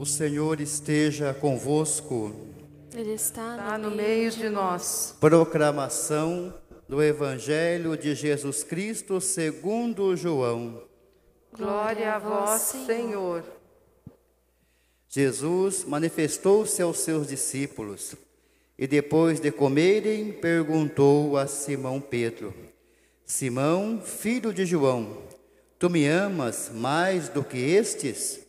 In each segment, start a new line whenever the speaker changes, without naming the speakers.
O Senhor esteja convosco.
Ele está,
Está no meio de nós.
Proclamação do Evangelho de Jesus Cristo segundo João.
Glória a vós, Senhor.
Jesus manifestou-se aos seus discípulos e depois de comerem, perguntou a Simão Pedro: Simão, filho de João, tu me amas mais do que estes?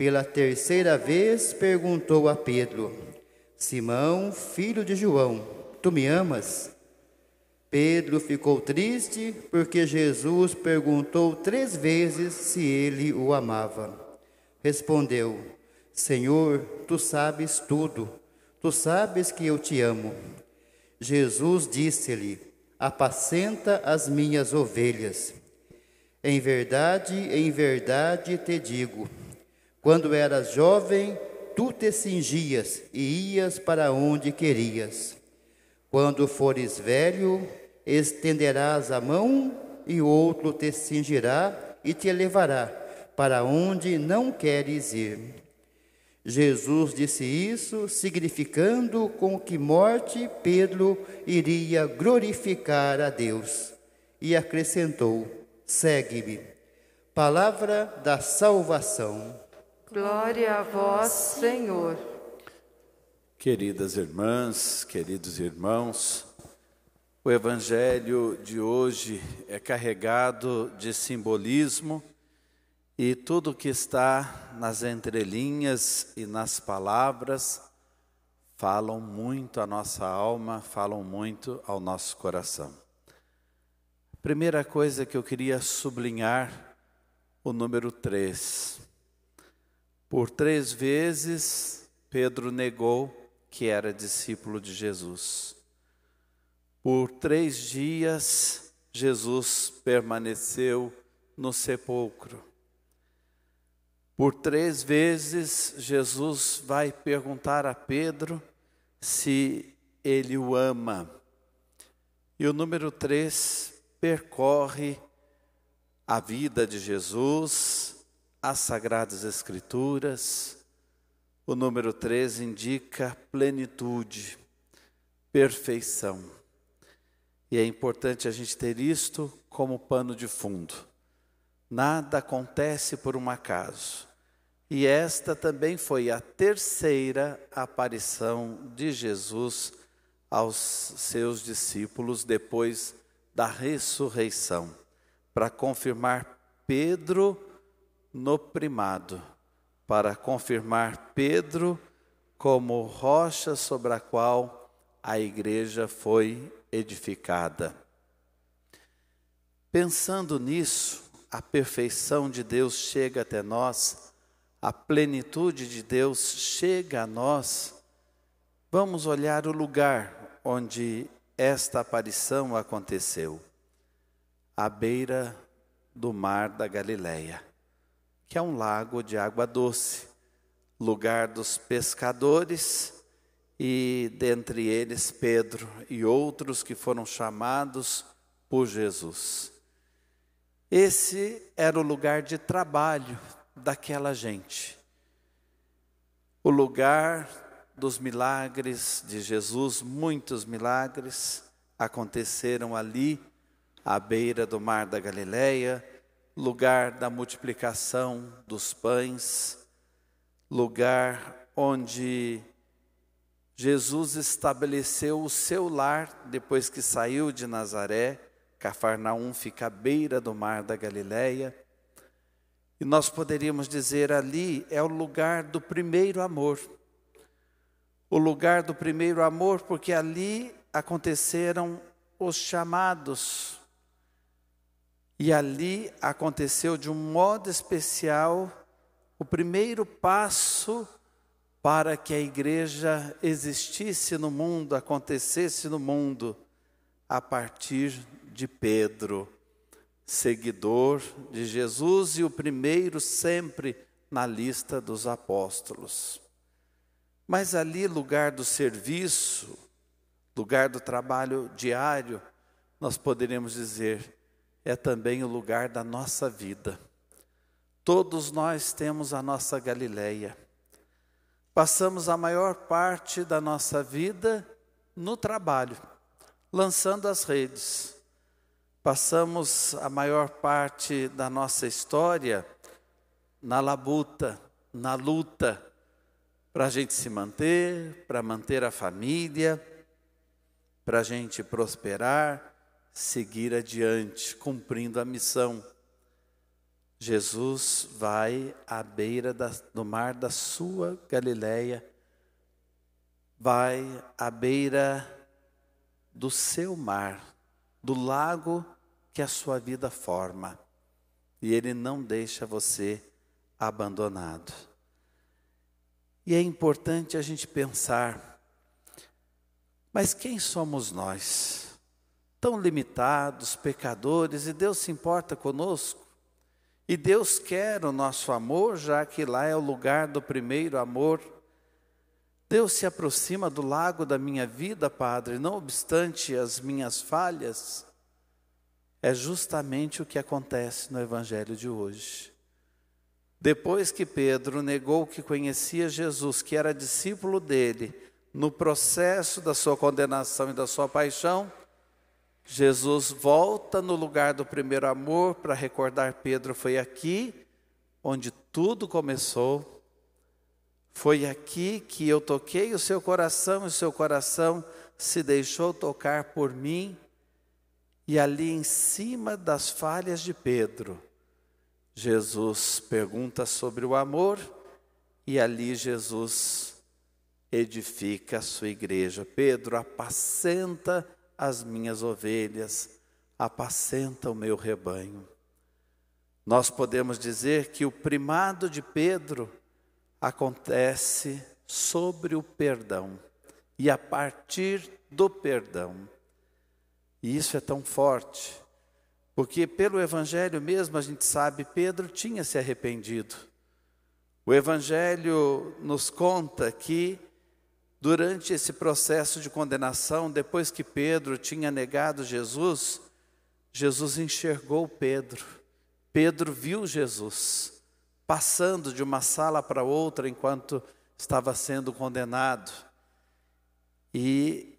Pela terceira vez perguntou a Pedro: Simão, filho de João, tu me amas? Pedro ficou triste porque Jesus perguntou três vezes se ele o amava. Respondeu: Senhor, tu sabes tudo, tu sabes que eu te amo. Jesus disse-lhe: Apacenta as minhas ovelhas. Em verdade, em verdade te digo: quando eras jovem, tu te cingias e ias para onde querias. Quando fores velho, estenderás a mão e outro te cingirá e te levará para onde não queres ir. Jesus disse isso, significando com que morte Pedro iria glorificar a Deus. E acrescentou: Segue-me. Palavra da salvação.
Glória a vós, Senhor.
Queridas irmãs, queridos irmãos, o Evangelho de hoje é carregado de simbolismo e tudo que está nas entrelinhas e nas palavras falam muito à nossa alma, falam muito ao nosso coração. Primeira coisa que eu queria sublinhar, o número três. Por três vezes, Pedro negou que era discípulo de Jesus. Por três dias, Jesus permaneceu no sepulcro. Por três vezes, Jesus vai perguntar a Pedro se ele o ama. E o número três percorre a vida de Jesus, as Sagradas Escrituras. O número três indica plenitude, perfeição. E é importante a gente ter isto como pano de fundo. Nada acontece por um acaso. E esta também foi a terceira aparição de Jesus aos seus discípulos depois da ressurreição, para confirmar Pedro no primado, para confirmar Pedro como rocha sobre a qual a igreja foi edificada. Pensando nisso, a perfeição de Deus chega até nós a plenitude de Deus chega a nós, vamos olhar o lugar onde esta aparição aconteceu, à beira do mar da Galileia, que é um lago de água doce, lugar dos pescadores e dentre eles Pedro e outros que foram chamados por Jesus. Esse era o lugar de trabalho daquela gente. O lugar dos milagres de Jesus, muitos milagres aconteceram ali, à beira do mar da Galileia, lugar da multiplicação dos pães, lugar onde Jesus estabeleceu o seu lar depois que saiu de Nazaré. Cafarnaum fica à beira do mar da Galileia. E nós poderíamos dizer ali é o lugar do primeiro amor. O lugar do primeiro amor, porque ali aconteceram os chamados. E ali aconteceu de um modo especial o primeiro passo para que a igreja existisse no mundo, acontecesse no mundo, a partir de Pedro, seguidor de Jesus e o primeiro sempre na lista dos apóstolos. Mas ali, lugar do serviço, lugar do trabalho diário, nós poderíamos dizer, é também o lugar da nossa vida. Todos nós temos a nossa Galileia. Passamos a maior parte da nossa vida no trabalho, lançando as redes. Passamos a maior parte da nossa história na labuta, na luta, para a gente se manter, para manter a família, para a gente prosperar, seguir adiante, cumprindo a missão. Jesus vai à beira da, do mar da sua Galileia, vai à beira do seu mar, do lago que a sua vida forma, e ele não deixa você abandonado. E é importante a gente pensar, mas quem somos nós? Tão limitados, pecadores, e Deus se importa conosco? E Deus quer o nosso amor, já que lá é o lugar do primeiro amor. Deus se aproxima do lago da minha vida, Padre, não obstante as minhas falhas. É justamente o que acontece no Evangelho de hoje. Depois que Pedro negou que conhecia Jesus, que era discípulo dele, no processo da sua condenação e da sua paixão, Jesus volta no lugar do primeiro amor para recordar Pedro: foi aqui onde tudo começou, foi aqui que eu toquei o seu coração e o seu coração se deixou tocar por mim, e ali em cima das falhas de Pedro, Jesus pergunta sobre o amor e ali Jesus edifica a sua igreja. Pedro, apacenta as minhas ovelhas, apacenta o meu rebanho. Nós podemos dizer que o primado de Pedro acontece sobre o perdão e a partir do perdão. E isso é tão forte porque pelo Evangelho mesmo a gente sabe, Pedro tinha se arrependido. O Evangelho nos conta que, durante esse processo de condenação, depois que Pedro tinha negado Jesus, Jesus enxergou Pedro. Pedro viu Jesus passando de uma sala para outra enquanto estava sendo condenado. E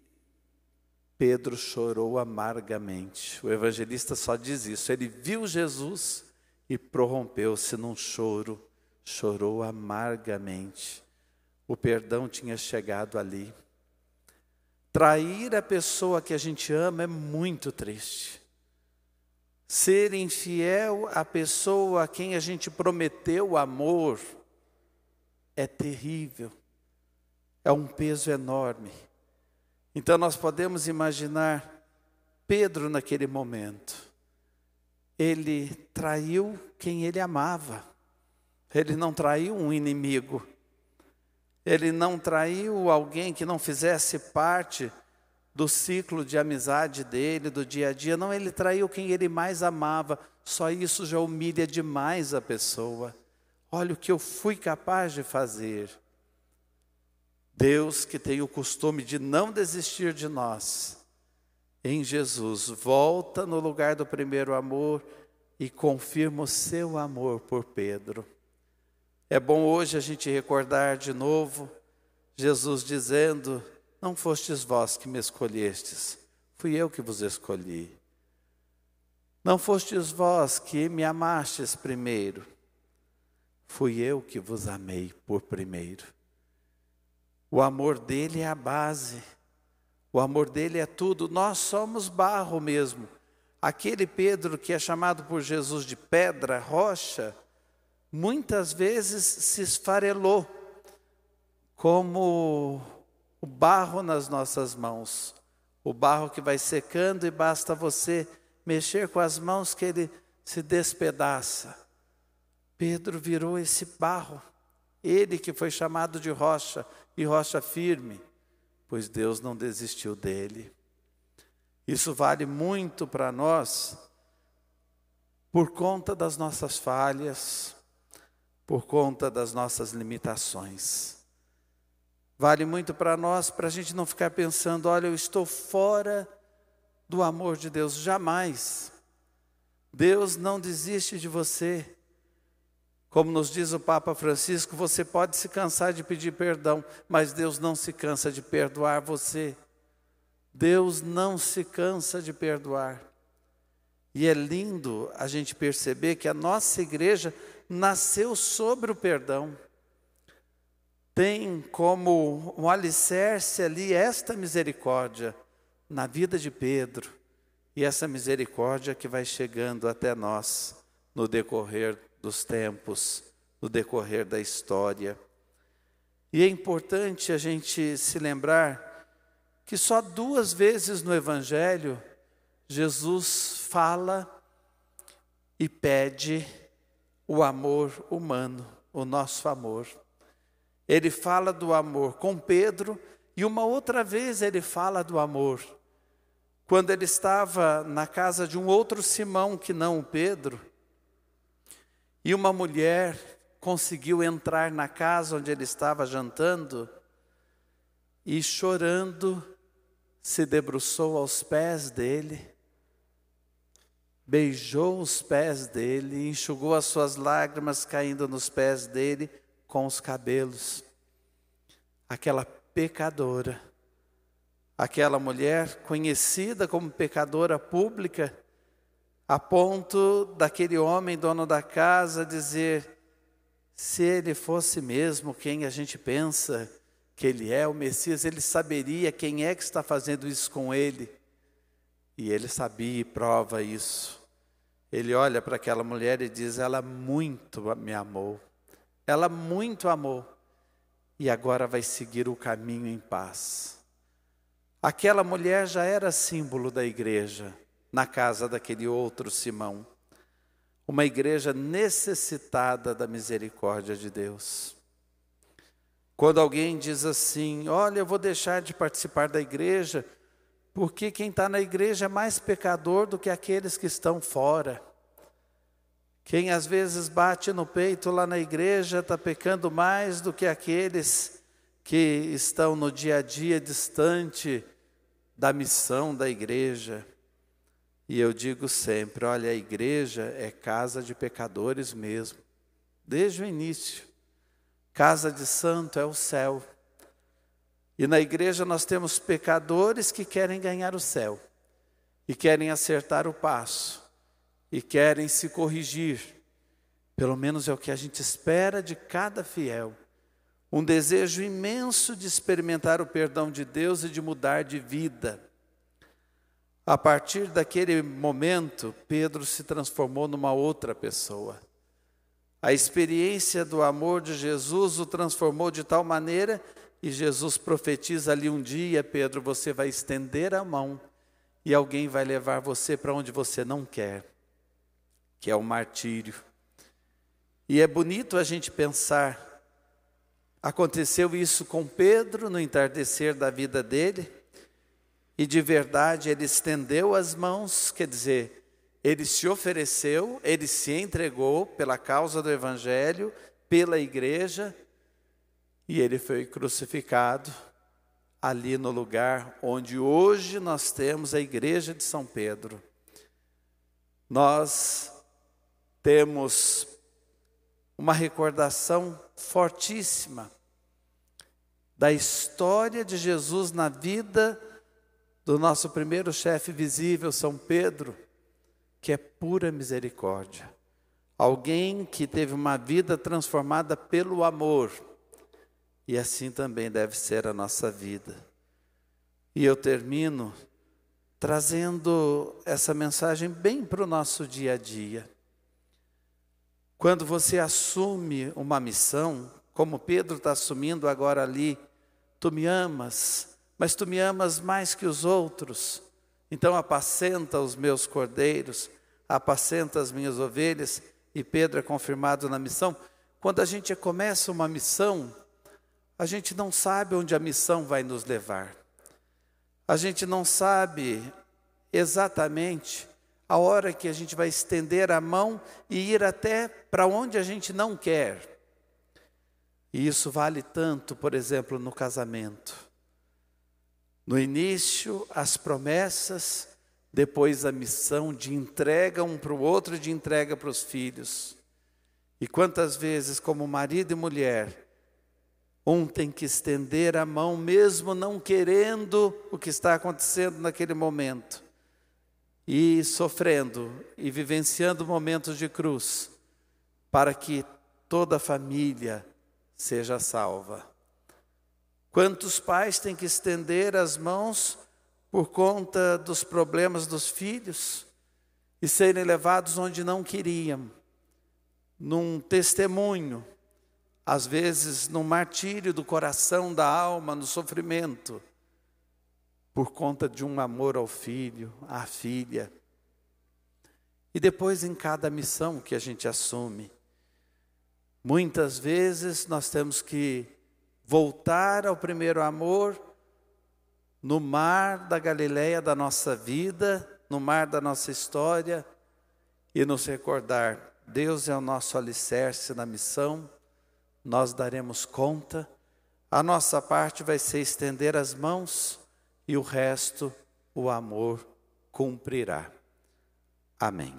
Pedro chorou amargamente. O evangelista só diz isso. Ele viu Jesus e prorrompeu-se num choro, chorou amargamente. O perdão tinha chegado ali. Trair a pessoa que a gente ama é muito triste. Ser infiel à pessoa a quem a gente prometeu amor é terrível, é um peso enorme. Então nós podemos imaginar Pedro naquele momento. Ele traiu quem ele amava. Ele não traiu um inimigo. Ele não traiu alguém que não fizesse parte do ciclo de amizade dele, do dia a dia. Não, ele traiu quem ele mais amava. Só isso já humilha demais a pessoa. Olha o que eu fui capaz de fazer. Deus que tem o costume de não desistir de nós, em Jesus, volta no lugar do primeiro amor e confirma o seu amor por Pedro. É bom hoje a gente recordar de novo Jesus dizendo: Não fostes vós que me escolhestes, fui eu que vos escolhi. Não fostes vós que me amastes primeiro, fui eu que vos amei por primeiro. O amor dele é a base. O amor dele é tudo. Nós somos barro mesmo. Aquele Pedro que é chamado por Jesus de pedra, rocha, muitas vezes se esfarelou como o barro nas nossas mãos. O barro que vai secando e basta você mexer com as mãos que ele se despedaça. Pedro virou esse barro ele que foi chamado de rocha e rocha firme, pois Deus não desistiu dele. Isso vale muito para nós por conta das nossas falhas, por conta das nossas limitações. Vale muito para nós, para a gente não ficar pensando, olha, eu estou fora do amor de Deus, jamais. Deus não desiste de você. Como nos diz o Papa Francisco, você pode se cansar de pedir perdão, mas Deus não se cansa de perdoar você. Deus não se cansa de perdoar. E é lindo a gente perceber que a nossa igreja nasceu sobre o perdão. Tem como um alicerce ali esta misericórdia na vida de Pedro e essa misericórdia que vai chegando até nós no decorrer dos tempos, no decorrer da história. E é importante a gente se lembrar que só duas vezes no Evangelho Jesus fala e pede o amor humano, o nosso amor. Ele fala do amor com Pedro e uma outra vez ele fala do amor quando ele estava na casa de um outro Simão que não o Pedro, e uma mulher conseguiu entrar na casa onde ele estava jantando e chorando se debruçou aos pés dele, beijou os pés dele, enxugou as suas lágrimas caindo nos pés dele com os cabelos. Aquela pecadora aquela mulher conhecida como pecadora pública, a ponto daquele homem, dono da casa, dizer: se ele fosse mesmo quem a gente pensa que ele é, o Messias, ele saberia quem é que está fazendo isso com ele. E ele sabia e prova isso. Ele olha para aquela mulher e diz: Ela muito me amou, ela muito amou, e agora vai seguir o caminho em paz. Aquela mulher já era símbolo da igreja, na casa daquele outro Simão. Uma igreja necessitada da misericórdia de Deus. Quando alguém diz assim: Olha, eu vou deixar de participar da igreja, porque quem está na igreja é mais pecador do que aqueles que estão fora. Quem às vezes bate no peito lá na igreja está pecando mais do que aqueles que estão no dia a dia distante da missão da igreja. E eu digo sempre: olha, a igreja é casa de pecadores mesmo, desde o início. Casa de santo é o céu. E na igreja nós temos pecadores que querem ganhar o céu, e querem acertar o passo, e querem se corrigir. Pelo menos é o que a gente espera de cada fiel um desejo imenso de experimentar o perdão de Deus e de mudar de vida. A partir daquele momento, Pedro se transformou numa outra pessoa. A experiência do amor de Jesus o transformou de tal maneira e Jesus profetiza ali um dia, Pedro, você vai estender a mão e alguém vai levar você para onde você não quer, que é o martírio. E é bonito a gente pensar Aconteceu isso com Pedro no entardecer da vida dele, e de verdade ele estendeu as mãos, quer dizer, ele se ofereceu, ele se entregou pela causa do Evangelho, pela igreja, e ele foi crucificado ali no lugar onde hoje nós temos a igreja de São Pedro. Nós temos uma recordação fortíssima da história de Jesus na vida do nosso primeiro chefe visível, São Pedro, que é pura misericórdia. Alguém que teve uma vida transformada pelo amor. E assim também deve ser a nossa vida. E eu termino trazendo essa mensagem bem para o nosso dia a dia. Quando você assume uma missão, como Pedro está assumindo agora ali, tu me amas, mas tu me amas mais que os outros, então apacenta os meus cordeiros, apacenta as minhas ovelhas, e Pedro é confirmado na missão. quando a gente começa uma missão, a gente não sabe onde a missão vai nos levar. A gente não sabe exatamente a hora que a gente vai estender a mão e ir até para onde a gente não quer. E isso vale tanto, por exemplo, no casamento. No início, as promessas, depois a missão de entrega um para o outro de entrega para os filhos. E quantas vezes, como marido e mulher, um tem que estender a mão, mesmo não querendo o que está acontecendo naquele momento, e sofrendo e vivenciando momentos de cruz, para que toda a família seja salva. Quantos pais têm que estender as mãos por conta dos problemas dos filhos e serem levados onde não queriam, num testemunho, às vezes num martírio do coração, da alma, no sofrimento, por conta de um amor ao filho, à filha. E depois em cada missão que a gente assume, muitas vezes nós temos que voltar ao primeiro amor no mar da Galileia da nossa vida, no mar da nossa história e nos recordar: Deus é o nosso alicerce na missão, nós daremos conta, a nossa parte vai ser estender as mãos e o resto o amor cumprirá. Amém.